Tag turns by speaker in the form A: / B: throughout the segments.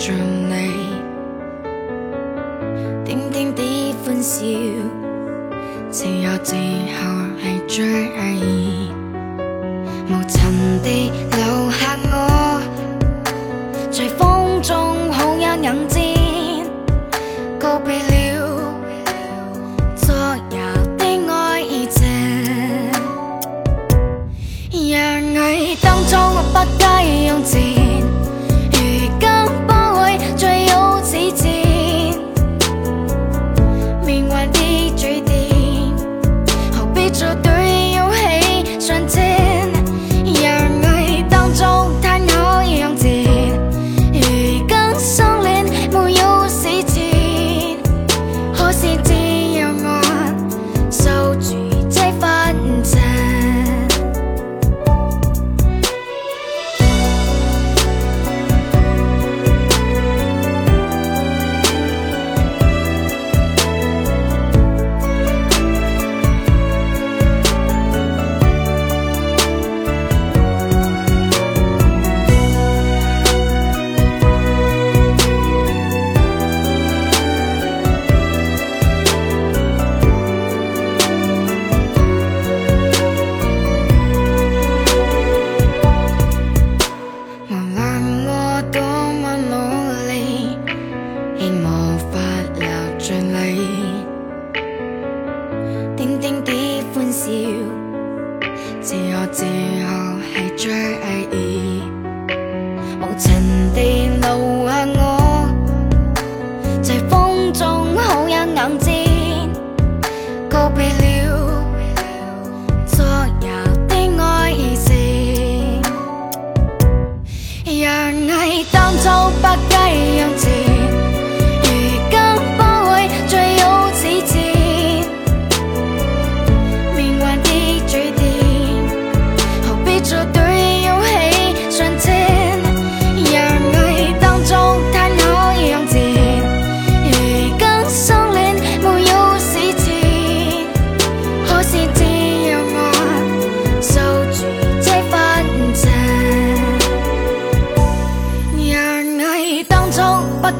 A: 着你，点点的欢笑，只有最后系最无尘地留下我，在风。欢笑，自我自豪，系最爱。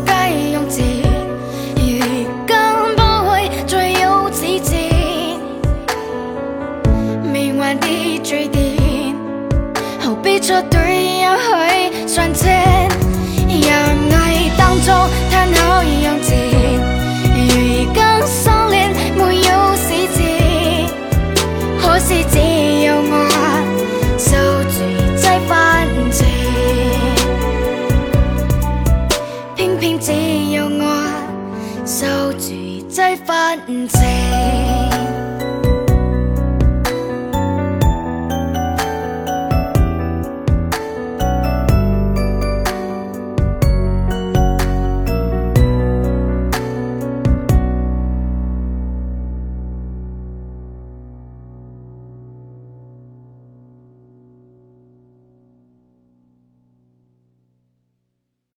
A: 皆用情如今不会再有痴情命运的追点，何必再对又去上车？让爱当作偏只有我守住这份情。